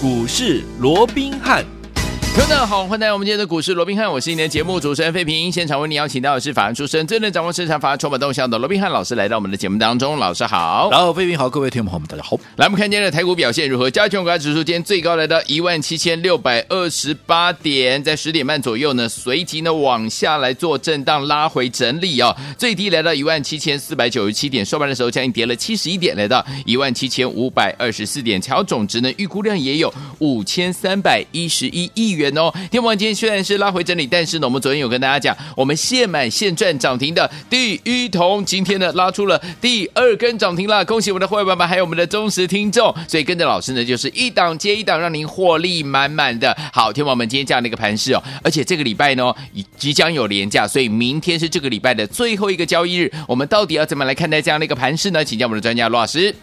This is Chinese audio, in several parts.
股市罗宾汉。大家好，欢迎来到我们今天的股市罗宾汉，我是今天的节目主持人费平。现场为你邀请到的是法案出身、最能掌握市场法案筹码动向的罗宾汉老师，来到我们的节目当中。老师好，然后费平好，各位听众朋友们，大家好。来，我们看今天的台股表现如何？加权股价指数今天最高来到一万七千六百二十八点，在十点半左右呢，随即呢往下来做震荡拉回整理哦，最低来到一万七千四百九十七点，收盘的时候将近跌了七十一点，来到一万七千五百二十四点，成交总值呢预估量也有五千三百一十一亿元元哦。天王今天虽然是拉回整理，但是呢，我们昨天有跟大家讲，我们现买现赚涨停的第一桶，今天呢拉出了第二根涨停了，恭喜我们的会员们，还有我们的忠实听众。所以跟着老师呢，就是一档接一档，让您获利满满的。好，天王们今天这样的一个盘势哦，而且这个礼拜呢，即将有连假，所以明天是这个礼拜的最后一个交易日，我们到底要怎么来看待这样的一个盘势呢？请教我们的专家罗老师。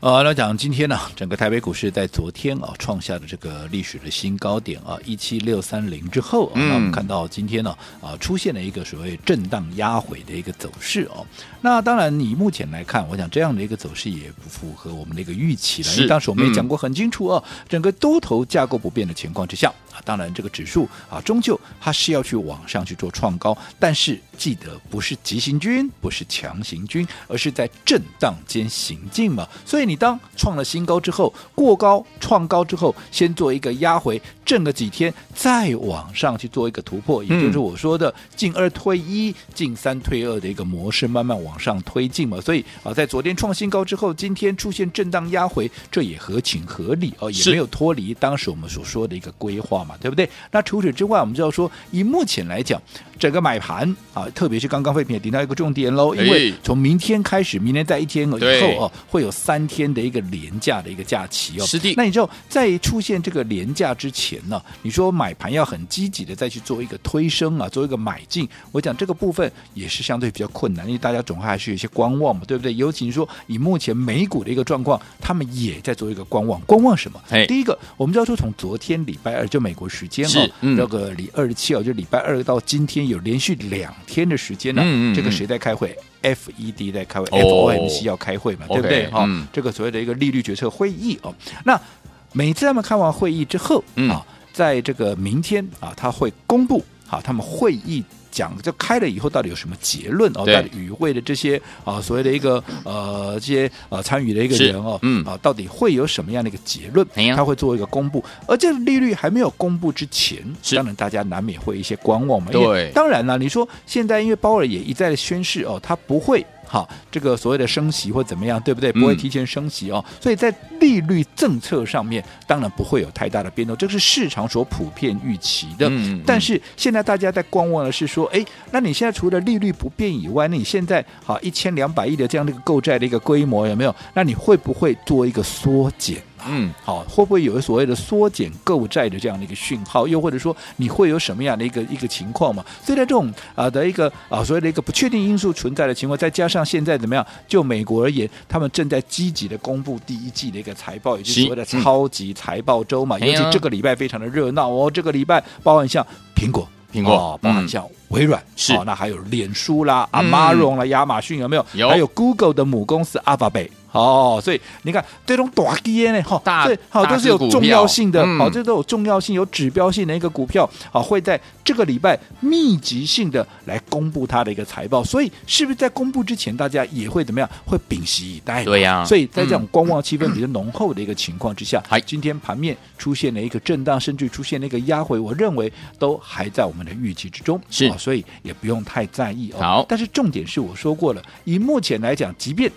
呃，来讲今天呢，整个台北股市在昨天啊创下的这个历史的新高点啊一七六三零之后，啊，那我们看到今天呢啊出现了一个所谓震荡压回的一个走势哦。那当然，你目前来看，我想这样的一个走势也不符合我们的一个预期了。因为当时我们也讲过很清楚哦，整个多头架构不变的情况之下啊，当然这个指数啊终究它是要去往上去做创高，但是记得不是急行军，不是强行军，而是在震荡间行进嘛，所以。你当创了新高之后，过高创高之后，先做一个压回，震个几天，再往上去做一个突破，也就是我说的进二退一、进三退二的一个模式，慢慢往上推进嘛。所以啊，在昨天创新高之后，今天出现震荡压回，这也合情合理哦，也没有脱离当时我们所说的一个规划嘛，对不对？那除此之外，我们就要说，以目前来讲，整个买盘啊，特别是刚刚废品也提到一个重点喽，因为从明天开始，明天在一天以后哦，会有三天。的一个廉价的一个假期哦，是的。那你知道在出现这个廉价之前呢，你说买盘要很积极的再去做一个推升啊，做一个买进，我讲这个部分也是相对比较困难，因为大家总还是有一些观望嘛，对不对？尤其是说以目前美股的一个状况，他们也在做一个观望，观望什么？哎，第一个，我们知道说从昨天礼拜二就美国时间哦，这、嗯、个礼二十七号就礼拜二到今天有连续两天的时间呢、啊，嗯嗯嗯这个谁在开会？FED 在开会，FOMC 要开会嘛，对不对？哈、嗯，这个所谓的一个利率决策会议哦。那每次他们开完会议之后啊，在这个明天啊，他会公布啊，他们会议。讲就开了以后到底有什么结论哦？到底与会的这些啊所谓的一个呃这些呃参与的一个人哦，嗯啊到底会有什么样的一个结论？他会做一个公布，而这个利率还没有公布之前，当然大家难免会一些观望嘛。对，当然了，你说现在因为鲍尔也一再的宣示哦，他不会。好，这个所谓的升息或怎么样，对不对？不会提前升息哦，嗯、所以在利率政策上面，当然不会有太大的变动，这是市场所普遍预期的。嗯嗯、但是现在大家在观望的是说，哎，那你现在除了利率不变以外，那你现在好一千两百亿的这样的一个购债的一个规模有没有？那你会不会做一个缩减？嗯，好，会不会有所谓的缩减购债的这样的一个讯号？又或者说你会有什么样的一个一个情况嘛？所以在这种啊的一个啊所谓的一个不确定因素存在的情况，再加上现在怎么样？就美国而言，他们正在积极的公布第一季的一个财报，也就是所谓的超级财报周嘛。尤其这个礼拜非常的热闹哦，这个礼拜包含像苹果、苹果，哦、包含像微软，是、哦、那还有脸书啦、嗯、Amazon 啦、亚马逊有没有？有，还有 Google 的母公司 Alphabet。哦，所以你看这种大跌呢，哈，大好都是有重要性的，好、嗯，这都有重要性、有指标性的一个股票，好，会在这个礼拜密集性的来公布它的一个财报，所以是不是在公布之前，大家也会怎么样？会屏息以待？对呀、啊，所以在这种观望气氛比较浓厚的一个情况之下，嗯、今天盘面出现了一个震荡，甚至出现了一个压回，我认为都还在我们的预期之中，是，所以也不用太在意哦。好，但是重点是我说过了，以目前来讲，即便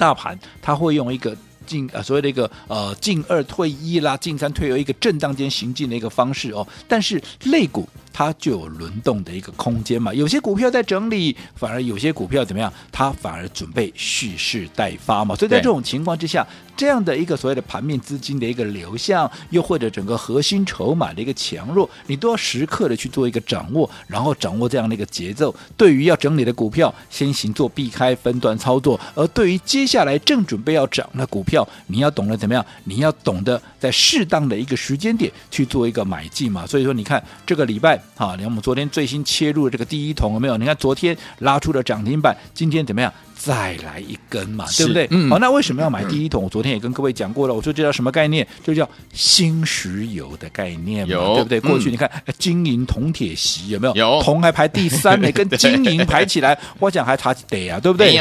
大盘它会用一个进呃所谓的一个呃进二退一啦，进三退二一个震荡间行进的一个方式哦，但是肋骨它就有轮动的一个空间嘛，有些股票在整理，反而有些股票怎么样，它反而准备蓄势待发嘛，所以在这种情况之下。这样的一个所谓的盘面资金的一个流向，又或者整个核心筹码的一个强弱，你都要时刻的去做一个掌握，然后掌握这样的一个节奏。对于要整理的股票，先行做避开分段操作；而对于接下来正准备要涨的股票，你要懂得怎么样？你要懂得在适当的一个时间点去做一个买进嘛。所以说，你看这个礼拜啊，连我们昨天最新切入的这个第一桶有没有？你看昨天拉出了涨停板，今天怎么样？再来一根嘛，对不对？嗯好，那为什么要买第一桶？我昨天也跟各位讲过了，我说这叫什么概念？就叫新石油的概念嘛，对不对？过去嗯你看哎金银铜铁锡有没有？有铜还排第三呢，跟金银排起来，我讲还差得啊，对不对？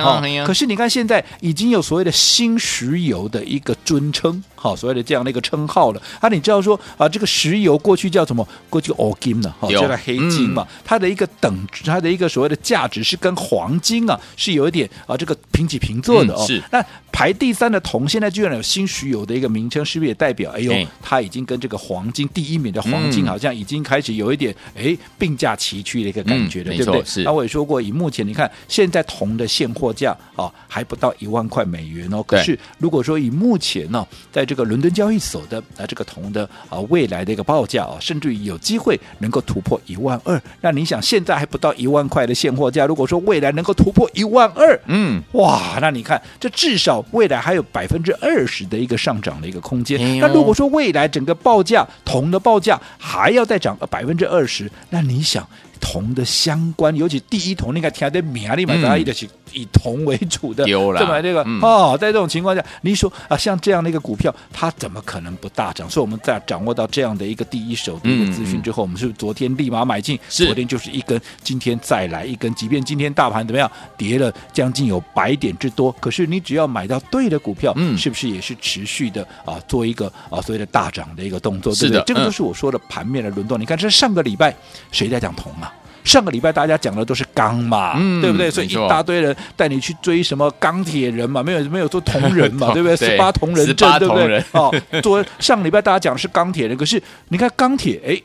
可是你看现在已经有所谓的新石油的一个尊称，好，所谓的这样的一个称号了。啊，你知道说啊，这个石油过去叫什么？过去欧金呢，好，有叫做黑金嘛。它的一个等值，它的一个所谓的价值是跟黄金啊是有一点啊这个平起平坐的哦。嗯是那排第三的铜，现在居然有新石油的一个名称，是不是也代表哎呦哎，它已经跟这个黄金第一名的黄金嗯好像已经开始有一点哎并驾齐驱的一个感觉了，嗯对不对？是那我也说过，以目前你看现在铜的现货价啊还不到一万块美元哦。可是如果说以目前呢、在这个伦敦交易所的啊这个铜的啊未来的一个报价啊，甚至于有机会能够突破一万二，那你想现在还不到一万块的现货价，如果说未来能够突破一万二，嗯，哇，那你看，这至少未来还有百分之二十的一个上涨的一个空间。那如果说未来整个报价铜的报价还要再涨百分之二十，那你想铜的相关，尤其第一铜，你看听的名里面，大家一直是以铜为主的，有了对吧？这个、嗯哦，在这种情况下，你说啊，像这样的一个股票，它怎么可能不大涨？所以我们在掌握到这样的一个第一手的一个资讯之后，我们是不是昨天立马买进？昨天就是一根，今天再来一根。即便今天大盘怎么样，跌了将近有百点之多，可是你只要买到对的股票，嗯是不是也是持续的啊，做一个啊所谓的大涨的一个动作？是的对不对？这个嗯就是我说的盘面的轮动。你看，这上个礼拜谁在讲铜啊？上个礼拜大家讲的都是钢嘛，嗯对不对？所以一大堆人带你去追什么钢铁人嘛，没有没有做铜人嘛，对不对？十八铜人阵，18对不对？哦，昨上个礼拜大家讲的是钢铁人，可是你看钢铁，哎。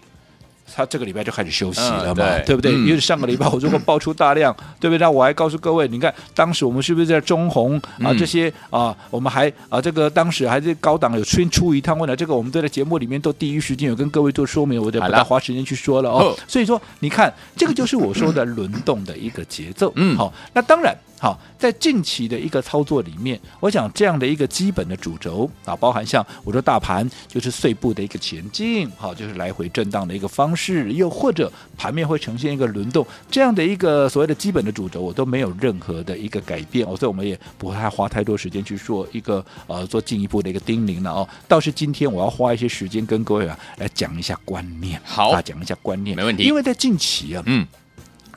他这个礼拜就开始休息了嘛，嗯对不对？嗯因为上个礼拜我如果爆出大量，对不对？那我还告诉各位，你看当时我们是不是在中红啊嗯这些啊，我们还啊这个当时还是高档有出出一趟问了，这个我们都在节目里面都第一时间有跟各位做说明，我就不好了大花时间去说了哦哦。所以说，你看这个就是我说的轮动的一个节奏。嗯好，那当然。好，在近期的一个操作里面，我想这样的一个基本的主轴啊，包含像我说大盘就是碎步的一个前进，好，就是来回震荡的一个方式，又或者盘面会呈现一个轮动，这样的一个所谓的基本的主轴，我都没有任何的一个改变哦，所以我们也不会花太多时间去做一个呃做进一步的一个叮咛了哦。倒是今天我要花一些时间跟各位啊来讲一下观念，好啊，讲一下观念，没问题因为在近期啊，嗯，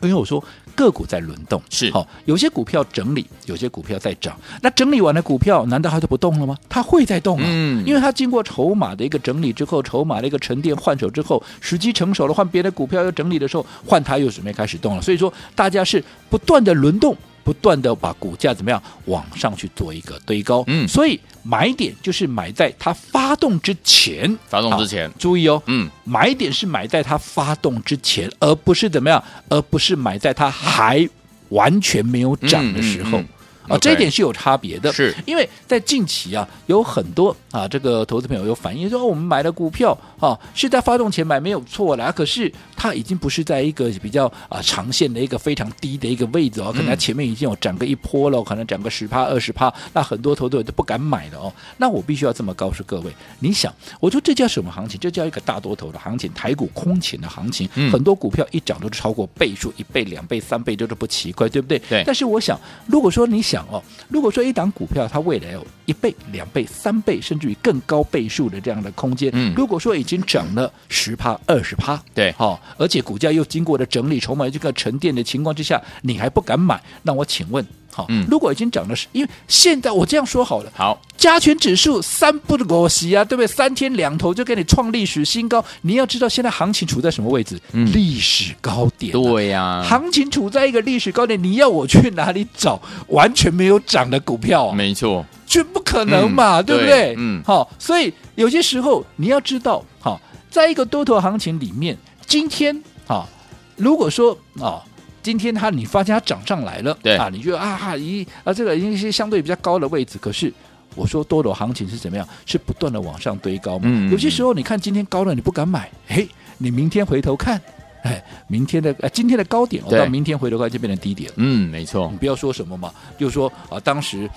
因为我说个股在轮动，是好、有些股票整理，有些股票在涨。那整理完的股票，难道它就不动了吗？它会在动啊，嗯因为它经过筹码的一个整理之后，筹码的一个沉淀换手之后，时机成熟了，换别的股票要整理的时候，换它又准备开始动了。所以说，大家是不断的轮动。不断的把股价怎么样往上去做一个堆高，嗯。所以买点就是买在它发动之前，发动之前。注意哦，嗯，买点是买在它发动之前，而不是怎么样，而不是买在它还完全没有涨的时候。嗯嗯嗯啊，这一点是有差别的，是因为在近期啊，有很多啊，这个投资朋友有反映说，哦我们买的股票啊是在发动前买没有错啦，可是它已经不是在一个比较啊长线的一个非常低的一个位置哦，可能它前面已经有涨个一波了，可能涨个十趴二十趴，那很多投资者都不敢买了哦。那我必须要这么告诉各位，你想，我说这叫什么行情？这叫一个大多头的行情，台股空前的行情，嗯很多股票一涨都是超过倍数，一倍、两倍、三倍这都是不奇怪，对不对？对但是我想，如果说你想哦，如果说一档股票它未来有一倍、两倍、三倍，甚至于更高倍数的这样的空间，嗯如果说已经涨了十趴、二十趴，对好、而且股价又经过了整理、筹码这个沉淀的情况之下，你还不敢买，那我请问，好、嗯如果已经涨了，因为现在我这样说好了，好，加权指数三不五时啊，对不对？三天两头就给你创历史新高，你要知道现在行情处在什么位置？嗯历史高点、啊。对呀、行情处在一个历史高点，你要我去哪里找完全没有涨的股票、啊？没错，绝不可能嘛，嗯对不对？对嗯好、所以有些时候你要知道，好、在一个多头行情里面，今天啊、如果说啊。今天它你发现它涨上来了，对啊，你觉得啊哈咦啊这个已经是相对比较高的位置，可是我说多头行情是怎么样？是不断的往上堆高嘛。嗯有些时候你看今天高了你不敢买，嘿，你明天回头看，哎，明天的呃今天的高点，我到明天回头看就变成低点。嗯，没错你，不要说什么嘛，就说啊，当时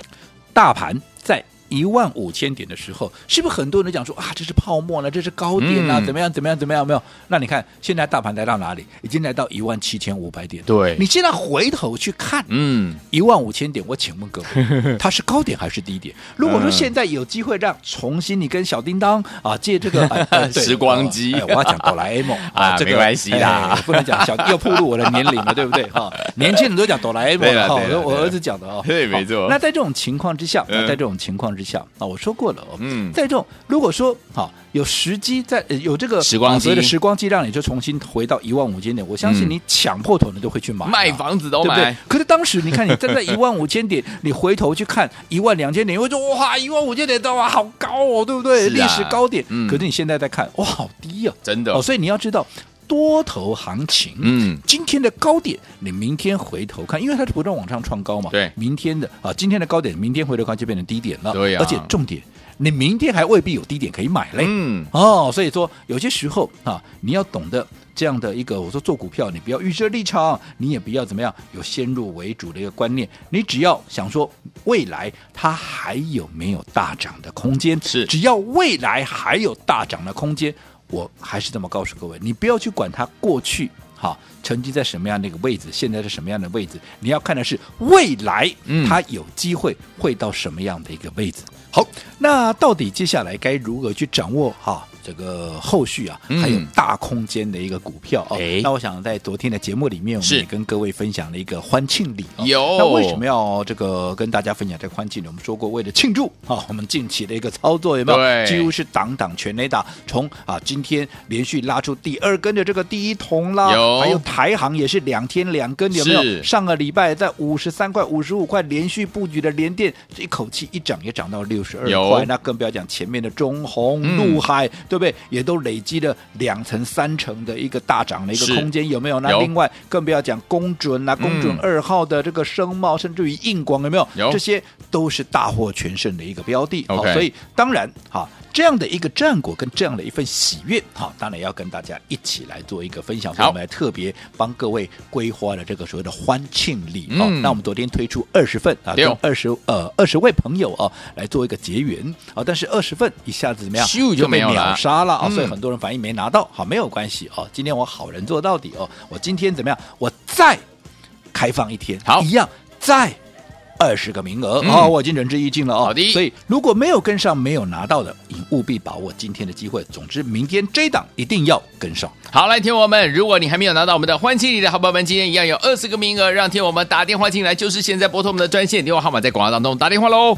大盘在一万五千点的时候，是不是很多人讲说啊，这是泡沫呢，这是高点啊，嗯、怎么样怎么样怎么样？没有？那你看现在大盘来到哪里？已经来到一万七千五百点。对，你现在回头去看，嗯，一万五千点，我请问各位，它是高点还是低点？如果说现在有机会让重新你跟小叮当啊借这个、呃、时光机，哎、我要讲哆啦 A 梦 啊，这个、没关系啦、哎，不能讲小又暴露我的年龄了，对不对？哈，年轻人都讲哆啦 A 梦，好，我儿子讲的哦，对，没错。那在这种情况之下，在这种情况之下啊，我说过了哦，嗯，在这种如果说好有时机，在有这个时光机的时光机，让你就重新回到一万五千点，我相信你抢破头你都会去买，卖房子都买，对不对？可是当时你看你站在一万五千点，你回头去看一万两千点，你会说哇，一万五千点的哇，好高哦，对不对？历史高点。可是你现在在看，哇，好低啊，真的。哦，所以你要知道。多头行情，嗯，今天的高点，你明天回头看，因为它是不断往上创高嘛，对，明天的啊，今天的高点，明天回头看就变成低点了，对呀、啊，而且重点，你明天还未必有低点可以买嘞，嗯，哦，所以说有些时候啊，你要懂得这样的一个，我说做股票，你不要预设立场，你也不要怎么样，有先入为主的一个观念，你只要想说未来它还有没有大涨的空间，是，只要未来还有大涨的空间。我还是这么告诉各位，你不要去管它过去哈，曾经在什么样的一个位置，现在是什么样的位置，你要看的是未来，它有机会会到什么样的一个位置。好，那到底接下来该如何去掌握哈？这个后续啊，还有大空间的一个股票那我想在昨天的节目里面，我们也跟各位分享了一个欢庆礼。那为什么要这个跟大家分享这个欢庆礼？我们说过，为了庆祝啊，我们近期的一个操作有没有？对，几乎是档档全雷打。从啊，今天连续拉出第二根的这个第一桶啦，有，还有台行也是两天两根，有没有？上个礼拜在五十三块、五十五块连续布局的联电，这一口气一涨也涨到六十二块。那更不要讲前面的中红、陆海。嗯对不对？也都累积了两成、三成的一个大涨的一个空间，有没有？那另外更不要讲公准啊，公准二号的这个声茂，甚至于硬广，有没有？有，这些都是大获全胜的一个标的。好，所以当然哈。这样的一个战果跟这样的一份喜悦，好，当然要跟大家一起来做一个分享。所以我们来特别帮各位规划了这个所谓的欢庆礼。哦、嗯，那我们昨天推出二十份啊，跟二十呃二十位朋友啊来做一个结缘啊，但是二十份一下子怎么样咻就没有了，秒杀了啊，所以很多人反应没拿到。好，没有关系哦，今天我好人做到底哦，我今天怎么样？我再开放一天，好，一样再。二十个名额、嗯、哦，我已经仁至义尽了哦。好的，所以如果没有跟上、没有拿到的，你务必把握今天的机会。总之，明天这档一定要跟上。好，来听我们，如果你还没有拿到我们的欢庆礼的好朋友们，今天一样有二十个名额，让听我们打电话进来，就是现在拨通我们的专线电话号码，在广告当中打电话喽。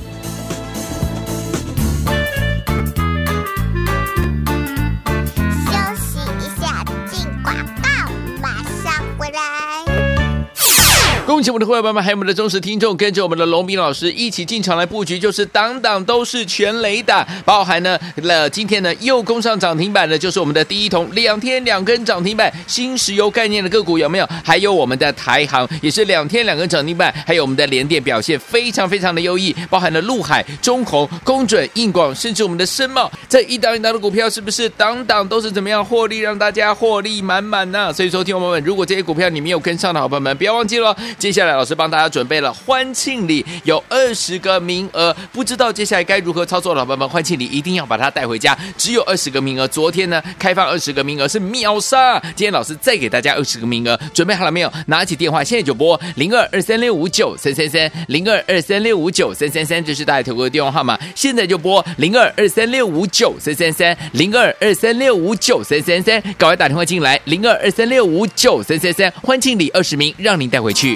恭喜我们的会员们，还有我们的忠实听众，跟着我们的龙斌老师一起进场来布局，就是档档都是全雷打，包含呢了今天呢又攻上涨停板的，就是我们的第一桶，两天两根涨停板，新石油概念的个股有没有？还有我们的台航也是两天两根涨停板，还有我们的联电表现非常非常的优异，包含了陆海、中鸿、工准、硬广，甚至我们的深茂，这一档一档的股票是不是档档都是怎么样获利，让大家获利满满呢？所以说，听众朋友们，如果这些股票你没有跟上的好朋友们，不要忘记了。接接下来，老师帮大家准备了欢庆礼，有二十个名额，不知道接下来该如何操作，老朋友们，欢庆礼一定要把它带回家，只有二十个名额。昨天呢，开放二十个名额是秒杀，今天老师再给大家二十个名额，准备好了没有？拿起电话，现在就拨零二二三六五九三三三零二二三六五九三三三，这是大家投过的电话号码，现在就拨零二二三六五九三三三零二二三六五九三三三，赶快打电话进来，零二二三六五九三三三，欢庆礼二十名，让您带回去。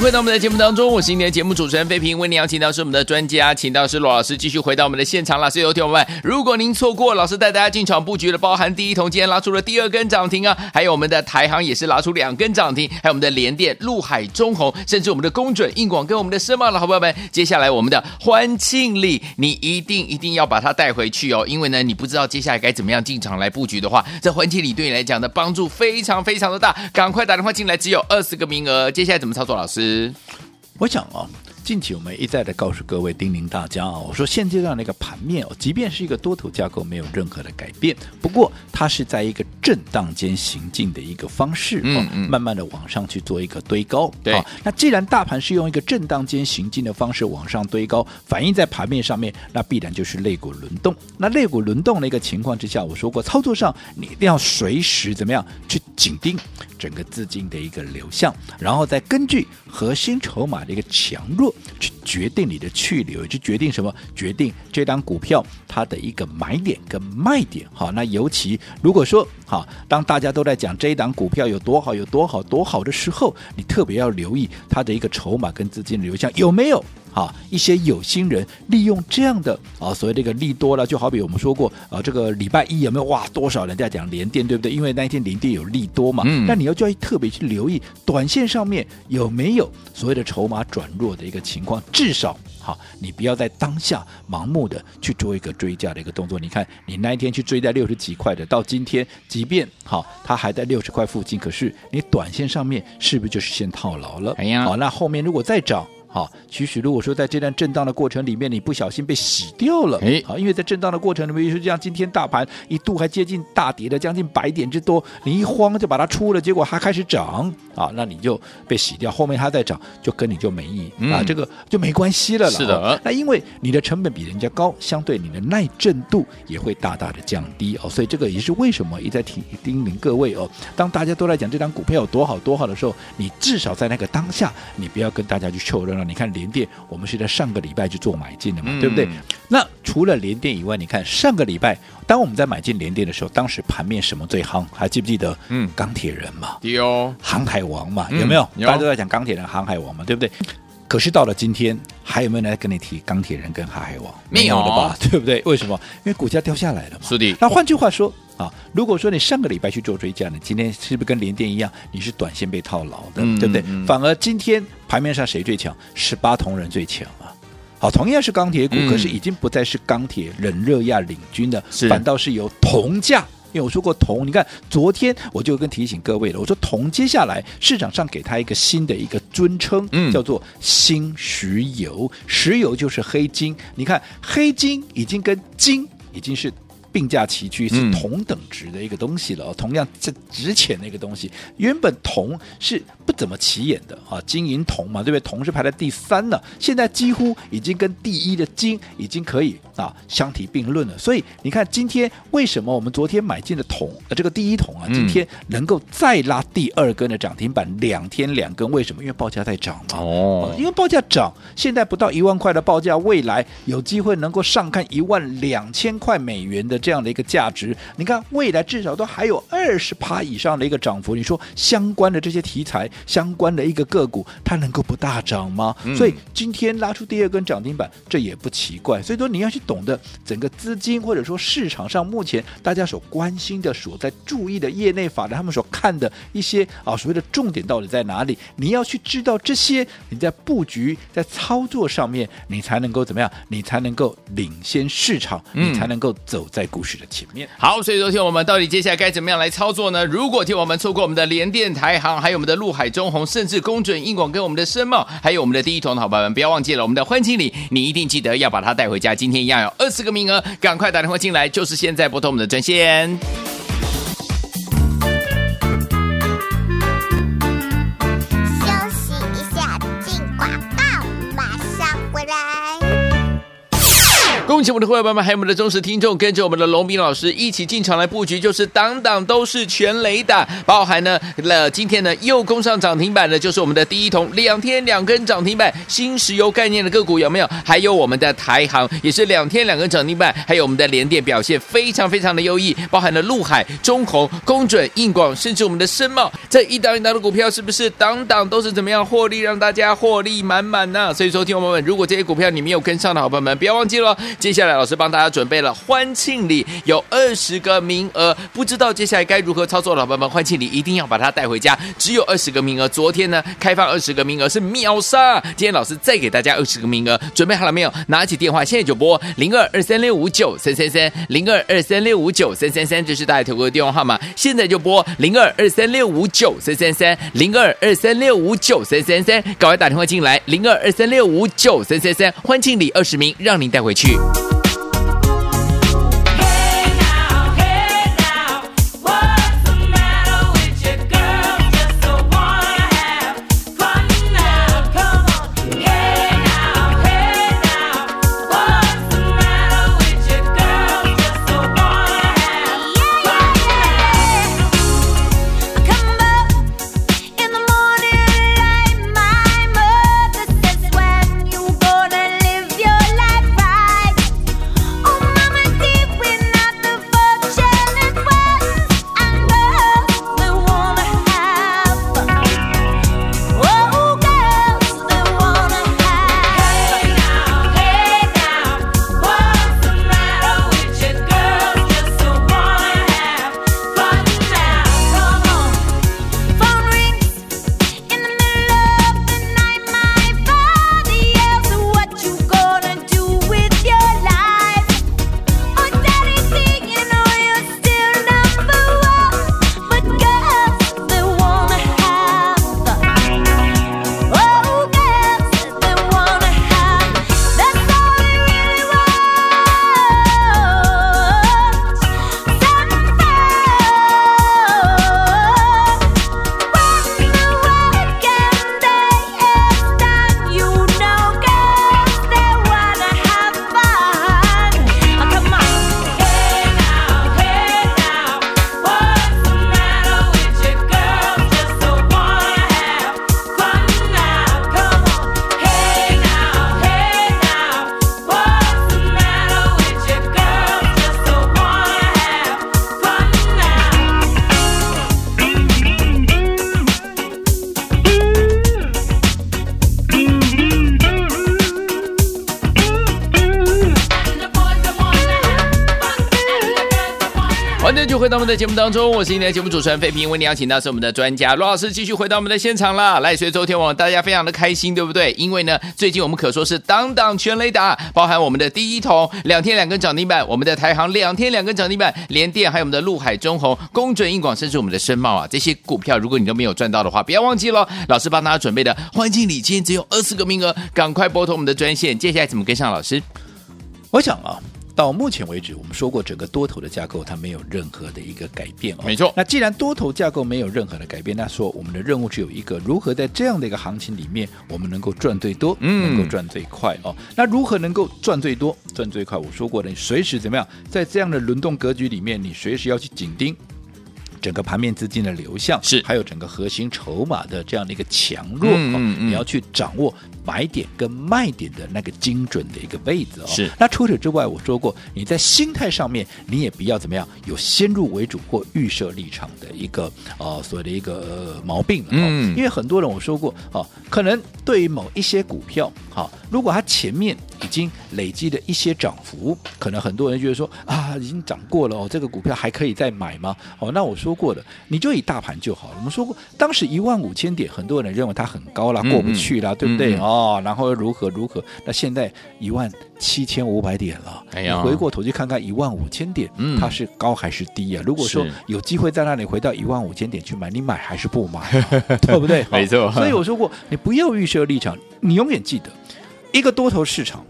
回到我们的节目当中，我是今天的节目主持人费平，为您邀请到是我们的专家，请到是罗老师，继续回到我们的现场了。所以有听友们，如果您错过老师带大家进场布局的，包含第一铜今天拉出了第二根涨停啊，还有我们的台航也是拉出两根涨停，还有我们的联电、陆海、中鸿，甚至我们的工准、硬广跟我们的深茂的好朋友们，接下来我们的欢庆礼，你一定一定要把它带回去哦，因为呢，你不知道接下来该怎么样进场来布局的话，这欢庆礼对你来讲的帮助非常非常的大，赶快打电话进来，只有二十个名额，接下来怎么操作？老师。我想啊。近期我们一再的告诉各位，叮咛大家啊，我说现阶段那个盘面哦，即便是一个多头架构没有任何的改变，不过它是在一个震荡间行进的一个方式，嗯嗯，慢慢的往上去做一个堆高，对、哦。那既然大盘是用一个震荡间行进的方式往上堆高，反映在盘面上面，那必然就是肋骨轮动。那肋骨轮动的一个情况之下，我说过，操作上你一定要随时怎么样去紧盯整个资金的一个流向，然后再根据核心筹码的一个强弱。去决定你的去留，去决定什么？决定这档股票它的一个买点跟卖点。好，那尤其如果说好，当大家都在讲这一档股票有多好、有多好、多好的时候，你特别要留意它的一个筹码跟资金流向有没有。啊，一些有心人利用这样的啊，所谓这个利多了，就好比我们说过啊，这个礼拜一有没有哇？多少人在讲连电，对不对？因为那一天连电有利多嘛。嗯。但你要就要特别去留意短线上面有没有所谓的筹码转弱的一个情况，至少好，你不要在当下盲目的去做一个追价的一个动作。你看，你那一天去追在六十几块的，到今天即便好，它还在六十块附近，可是你短线上面是不是就是先套牢了？哎呀，好，那后面如果再涨。好，其实如果说在这段震荡的过程里面，你不小心被洗掉了，哎，好，因为在震荡的过程里面，比如说像今天大盘一度还接近大跌的将近百点之多，你一慌就把它出了，结果它开始涨，啊，那你就被洗掉，后面它再涨就跟你就没意义、嗯、啊，这个就没关系了了。是的，那因为你的成本比人家高，相对你的耐震度也会大大的降低哦，所以这个也是为什么一再提叮咛各位哦，当大家都在讲这张股票有多好多好的时候，你至少在那个当下，你不要跟大家去凑热闹。你看联电，我们是在上个礼拜就做买进的嘛，嗯、对不对？那除了联电以外，你看上个礼拜，当我们在买进联电的时候，当时盘面什么最夯？还记不记得？嗯，钢铁人嘛，有航海王嘛，有没有？嗯、有大家都在讲钢铁人、航海王嘛，对不对？可是到了今天，还有没有人来跟你提钢铁人跟航海王？没有了吧？对不对？为什么？因为股价掉下来了嘛。是的。那换句话说。啊，如果说你上个礼拜去做追加呢，今天是不是跟联电一样，你是短线被套牢的，嗯、对不对？嗯、反而今天盘面上谁最强？十八铜人最强啊！好，同样是钢铁股，嗯、可是已经不再是钢铁冷热亚领军的，反倒是由铜价。因为我说过铜，你看昨天我就跟提醒各位了，我说铜接下来市场上给它一个新的一个尊称，嗯、叫做新石油，石油就是黑金。你看黑金已经跟金已经是。并驾齐驱是同等值的一个东西了，嗯、同样这值钱的一个东西。原本铜是不怎么起眼的啊，金银铜嘛，对不对？铜是排在第三了，现在几乎已经跟第一的金已经可以啊相提并论了。所以你看，今天为什么我们昨天买进的铜，呃，这个第一铜啊，今天能够再拉第二根的涨停板，两天两根，为什么？因为报价在涨嘛。哦，因为报价涨，现在不到一万块的报价，未来有机会能够上看一万两千块美元的。这样的一个价值，你看未来至少都还有二十趴以上的一个涨幅。你说相关的这些题材，相关的一个个股，它能够不大涨吗？嗯、所以今天拉出第二根涨停板，这也不奇怪。所以说你要去懂得整个资金或者说市场上目前大家所关心的、所在注意的业内法人他们所看的一些啊所谓的重点到底在哪里？你要去知道这些，你在布局在操作上面，你才能够怎么样？你才能够领先市场，你才能够走在。故事的前面好，所以昨天我们到底接下来该怎么样来操作呢？如果听我们错过我们的联电、台行，还有我们的陆海、中红，甚至工准、英广跟我们的深茂，还有我们的第一桶的好朋友们，不要忘记了我们的欢庆礼，你一定记得要把它带回家。今天一样有二十个名额，赶快打电话进来，就是现在拨通我们的专线。恭喜我们的会员朋友们，还有我们的忠实听众，跟着我们的龙斌老师一起进场来布局，就是档档都是全雷打，包含呢了今天呢又攻上涨停板的，就是我们的第一铜，两天两根涨停板，新石油概念的个股有没有？还有我们的台航也是两天两根涨停板，还有我们的联电表现非常非常的优异，包含了陆海、中鸿、工准、硬广，甚至我们的深茂，这一档一档的股票是不是档档都是怎么样获利，让大家获利满满呢？所以说，听众朋友们，如果这些股票你没有跟上的好朋友们，不要忘记了。接下来老师帮大家准备了欢庆礼，有二十个名额，不知道接下来该如何操作的好朋友们，欢庆礼一定要把它带回家，只有二十个名额。昨天呢开放二十个名额是秒杀，今天老师再给大家二十个名额，准备好了没有？拿起电话现在就拨零二二三六五九三三三零二二三六五九三三三，这是大家投过的电话号码，现在就拨零二二三六五九三三三零二二三六五九三三三，赶快打电话进来零二二三六五九三三三，欢庆礼二十名，让您带回去。thank you 到我们的节目当中，我是今天的节目主持人费平，为你邀请到是我们的专家罗老师，继续回到我们的现场啦。来，所以昨天我大家非常的开心，对不对？因为呢，最近我们可说是当当全雷达，包含我们的第一桶两天两根涨停板，我们的台行两天两根涨停板，联电还有我们的陆海、中鸿、工准、应广，甚至我们的深茂啊，这些股票，如果你都没有赚到的话，不要忘记了，老师帮大家准备的欢庆礼，今天只有二十个名额，赶快拨通我们的专线。接下来怎么跟上老师？我想啊。到目前为止，我们说过整个多头的架构它没有任何的一个改变哦。没错。那既然多头架构没有任何的改变，那说我们的任务只有一个：如何在这样的一个行情里面，我们能够赚最多，嗯，能够赚最快哦。那如何能够赚最多、赚最快？我说过的，你随时怎么样，在这样的轮动格局里面，你随时要去紧盯。整个盘面资金的流向是，还有整个核心筹码的这样的一个强弱，嗯嗯嗯，你要去掌握买点跟卖点的那个精准的一个位置哦。是，那除此之外，我说过，你在心态上面，你也不要怎么样有先入为主或预设立场的一个呃所谓的一个、呃、毛病。嗯，因为很多人我说过啊，可能对于某一些股票，好，如果它前面已经累积了一些涨幅，可能很多人觉得说啊，已经涨过了哦，这个股票还可以再买吗？哦，那我说。过的，你就以大盘就好了。我们说过，当时一万五千点，很多人认为它很高了，过不去了，嗯、对不对？嗯、哦，然后如何如何？那现在一万七千五百点了，哎呀，你回过头去看看一万五千点，嗯、它是高还是低啊？如果说有机会在那里回到一万五千点去买，你买还是不买？对不对？没错。所以我说过，你不要预设立场，你永远记得，一个多头市场，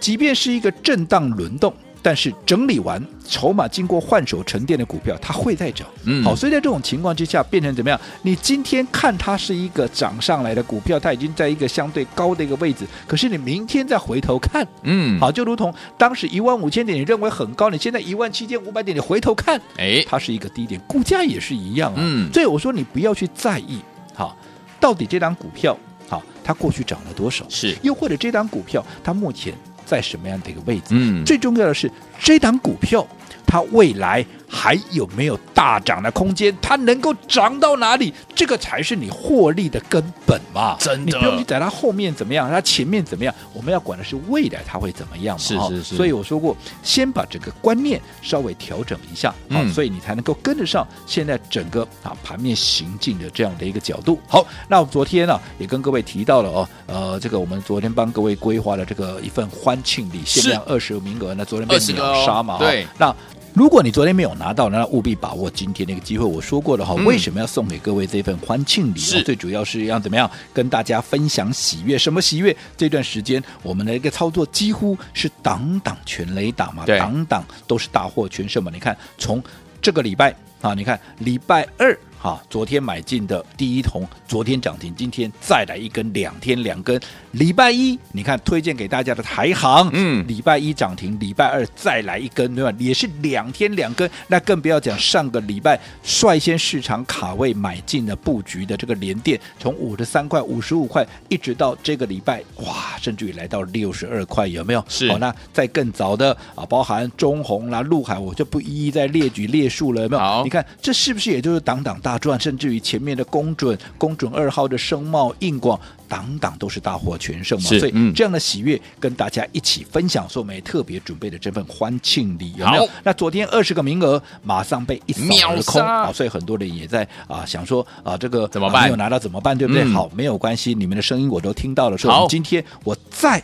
即便是一个震荡轮动。但是整理完筹码经过换手沉淀的股票，它会再涨。嗯，好，所以在这种情况之下，变成怎么样？你今天看它是一个涨上来的股票，它已经在一个相对高的一个位置。可是你明天再回头看，嗯，好，就如同当时一万五千点，你认为很高，你现在一万七千五百点，你回头看，哎，它是一个低点，股价也是一样啊。嗯，所以我说你不要去在意，好，到底这张股票，好，它过去涨了多少？是，又或者这张股票它目前在什么样的一个位置？嗯，最重要的是这档股票它未来。还有没有大涨的空间？它能够涨到哪里？这个才是你获利的根本嘛！真的，你不用去在它后面怎么样，它前面怎么样？我们要管的是未来它会怎么样嘛？是是是。所以我说过，先把这个观念稍微调整一下，好、嗯，所以你才能够跟得上现在整个啊盘面行进的这样的一个角度。好，那我们昨天呢、啊、也跟各位提到了哦，呃，这个我们昨天帮各位规划了这个一份欢庆礼，限量二十个名额，那昨天被秒杀嘛？对，那。如果你昨天没有拿到，那务必把握今天的一个机会。我说过了哈，为什么要送给各位这份欢庆礼？是，最主要是要怎么样跟大家分享喜悦？什么喜悦？这段时间我们的一个操作几乎是挡挡全雷打嘛，挡挡都是大获全胜嘛。你看，从这个礼拜啊，你看礼拜二。啊，昨天买进的第一桶，昨天涨停，今天再来一根，两天两根。礼拜一，你看推荐给大家的台行，嗯，礼拜一涨停，礼拜二再来一根，对吧？也是两天两根。那更不要讲上个礼拜率先市场卡位买进的布局的这个联电，从五十三块、五十五块，一直到这个礼拜，哇，甚至于来到六十二块，有没有？是。好，那在更早的啊，包含中红啦、陆海，我就不一一再列举列数了，有没有？好，你看这是不是也就是挡挡大？赚，甚至于前面的公准、公准二号的声茂、硬广，档档都是大获全胜嘛。所以这样的喜悦跟大家一起分享，所以我们也特别准备的这份欢庆礼有没有？那昨天二十个名额马上被一扫而空啊！所以很多人也在啊想说啊这个怎么办？没有拿到怎么办？对不对？嗯、好，没有关系，你们的声音我都听到了。所以今天我再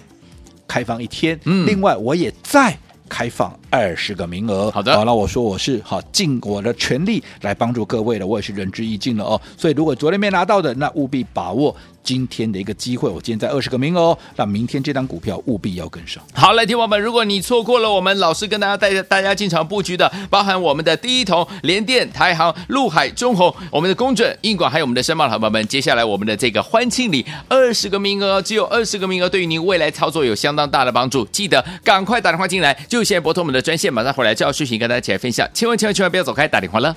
开放一天，嗯、另外我也再开放。二十个名额，好的。好了，我说我是好尽我的全力来帮助各位的，我也是仁至义尽了哦。所以如果昨天没拿到的，那务必把握今天的一个机会。我今天在二十个名额，那明天这张股票务必要跟上。好，来，听友们，如果你错过了我们老师跟大家带大家进场布局的，包含我们的第一桶、联电、台航、陆海、中鸿，我们的工准、应广，还有我们的申茂的伙伴们，接下来我们的这个欢庆礼二十个名额，只有二十个名额，对于您未来操作有相当大的帮助。记得赶快打电话进来，就现在拨通我们的。专线马上回来，就要视频跟大家一起来分享，千万千万千万不要走开，打电话了。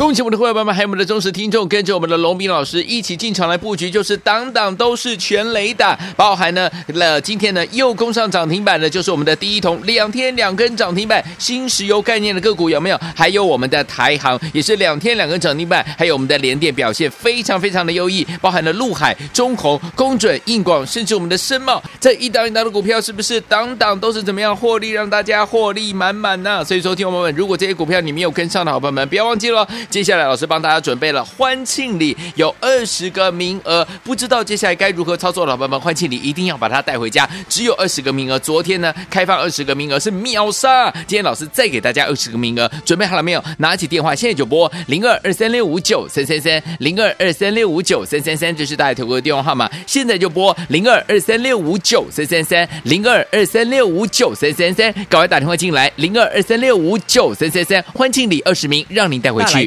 恭喜我们的会员朋友们，还有我们的忠实听众，跟着我们的龙斌老师一起进场来布局，就是档档都是全雷打，包含呢，了今天呢又攻上涨停板的，就是我们的第一铜，两天两根涨停板，新石油概念的个股有没有？还有我们的台航也是两天两根涨停板，还有我们的联电表现非常非常的优异，包含了陆海、中鸿、工准、硬广，甚至我们的深茂，这一档一档的股票是不是档档都是怎么样获利，让大家获利满满呢？所以说，听众朋友们，如果这些股票你没有跟上的好朋友们，不要忘记了。接下来，老师帮大家准备了欢庆礼，有二十个名额，不知道接下来该如何操作的，老朋友们，欢庆礼一定要把它带回家，只有二十个名额。昨天呢，开放二十个名额是秒杀，今天老师再给大家二十个名额，准备好了没有？拿起电话，现在就拨零二二三六五九三三三零二二三六五九三三三，这是大家投过的电话号码，现在就拨零二二三六五九三三三零二二三六五九三三三，赶快打电话进来，零二二三六五九三三三，欢庆礼二十名，让您带回去。